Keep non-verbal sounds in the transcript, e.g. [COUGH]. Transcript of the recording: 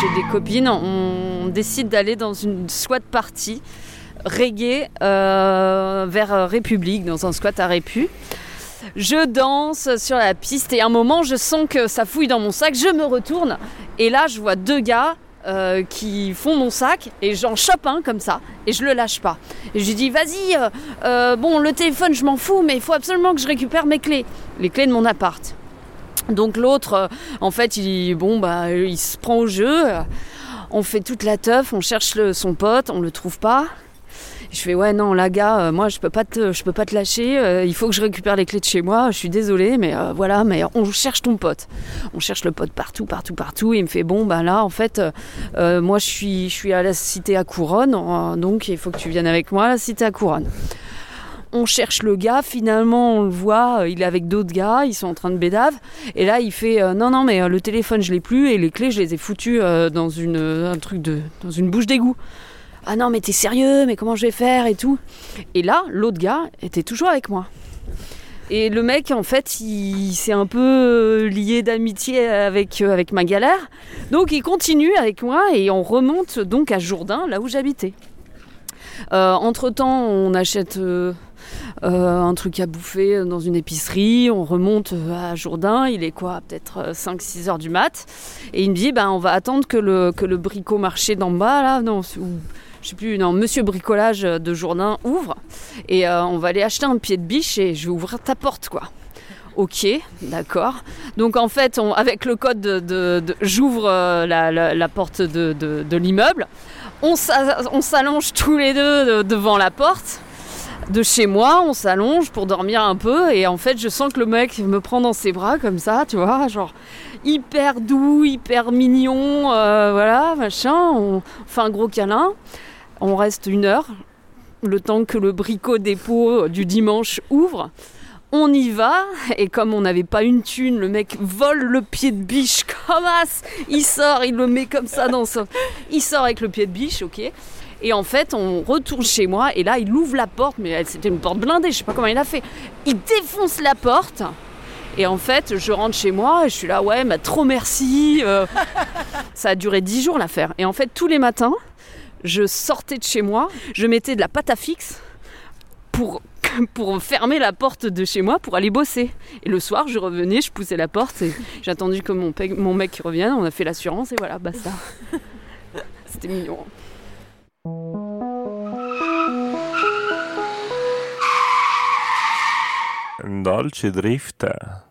J'ai des copines, on décide d'aller dans une squat party reggae euh, vers République, dans un squat à Répu. Je danse sur la piste et à un moment je sens que ça fouille dans mon sac, je me retourne et là je vois deux gars euh, qui font mon sac et j'en chope un comme ça et je le lâche pas. Je lui dis vas-y, euh, euh, bon le téléphone je m'en fous mais il faut absolument que je récupère mes clés, les clés de mon appart. Donc l'autre, en fait, il, bon, bah, il se prend au jeu. On fait toute la teuf, on cherche son pote, on le trouve pas. Je fais ouais non là gars, euh, moi je peux pas te, peux pas te lâcher. Euh, il faut que je récupère les clés de chez moi. Je suis désolée, mais euh, voilà. Mais on cherche ton pote. On cherche le pote partout, partout, partout. il me fait bon bah là en fait, moi je suis, je suis à la cité à Couronne, donc il faut que tu viennes avec moi à la cité à Couronne on cherche le gars, finalement on le voit, il est avec d'autres gars, ils sont en train de bédave, et là il fait non non mais le téléphone je l'ai plus et les clés je les ai foutues dans une un truc dans une bouche d'égout. Ah non, mais t'es sérieux, mais comment je vais faire et tout. Et là, l'autre gars était toujours avec moi. Et le mec, en fait, il s'est un peu lié d'amitié avec, euh, ma galère. Donc il continue avec moi et on remonte donc à Jourdain, là où j'habitais. Euh, entre temps, on achète euh, un truc à bouffer dans une épicerie, on remonte à Jourdain, il est quoi, peut-être 5-6 heures du mat, et il me dit, ben, on va attendre que le, que le bricot marché d'en bas, là, non, je sais plus, non, Monsieur Bricolage de Jourdain ouvre et euh, on va aller acheter un pied de biche et je vais ouvrir ta porte, quoi. Ok, d'accord. Donc en fait, avec le code de, j'ouvre euh, la, porte de, l'immeuble, on s'allonge tous les deux devant la porte de chez moi, on s'allonge pour dormir un peu et en fait je sens que le mec me prend dans ses bras comme ça, tu vois, genre hyper doux, hyper mignon, euh, voilà, machin, on fait un gros câlin. On reste une heure, le temps que le bricot dépôt du dimanche ouvre. On y va, et comme on n'avait pas une thune, le mec vole le pied de biche comme as. Il sort, il le met comme ça dans son. Il sort avec le pied de biche, ok. Et en fait, on retourne chez moi, et là, il ouvre la porte, mais c'était une porte blindée, je sais pas comment il a fait. Il défonce la porte. Et en fait, je rentre chez moi et je suis là, ouais, trop merci. Euh. ça a duré dix jours l'affaire. Et en fait, tous les matins, je sortais de chez moi, je mettais de la pâte à fixe pour, [LAUGHS] pour fermer la porte de chez moi pour aller bosser. Et le soir, je revenais, je poussais la porte et j'ai attendu que mon, mon mec revienne, on a fait l'assurance et voilà, basta. C'était mignon. Dolce Drifte.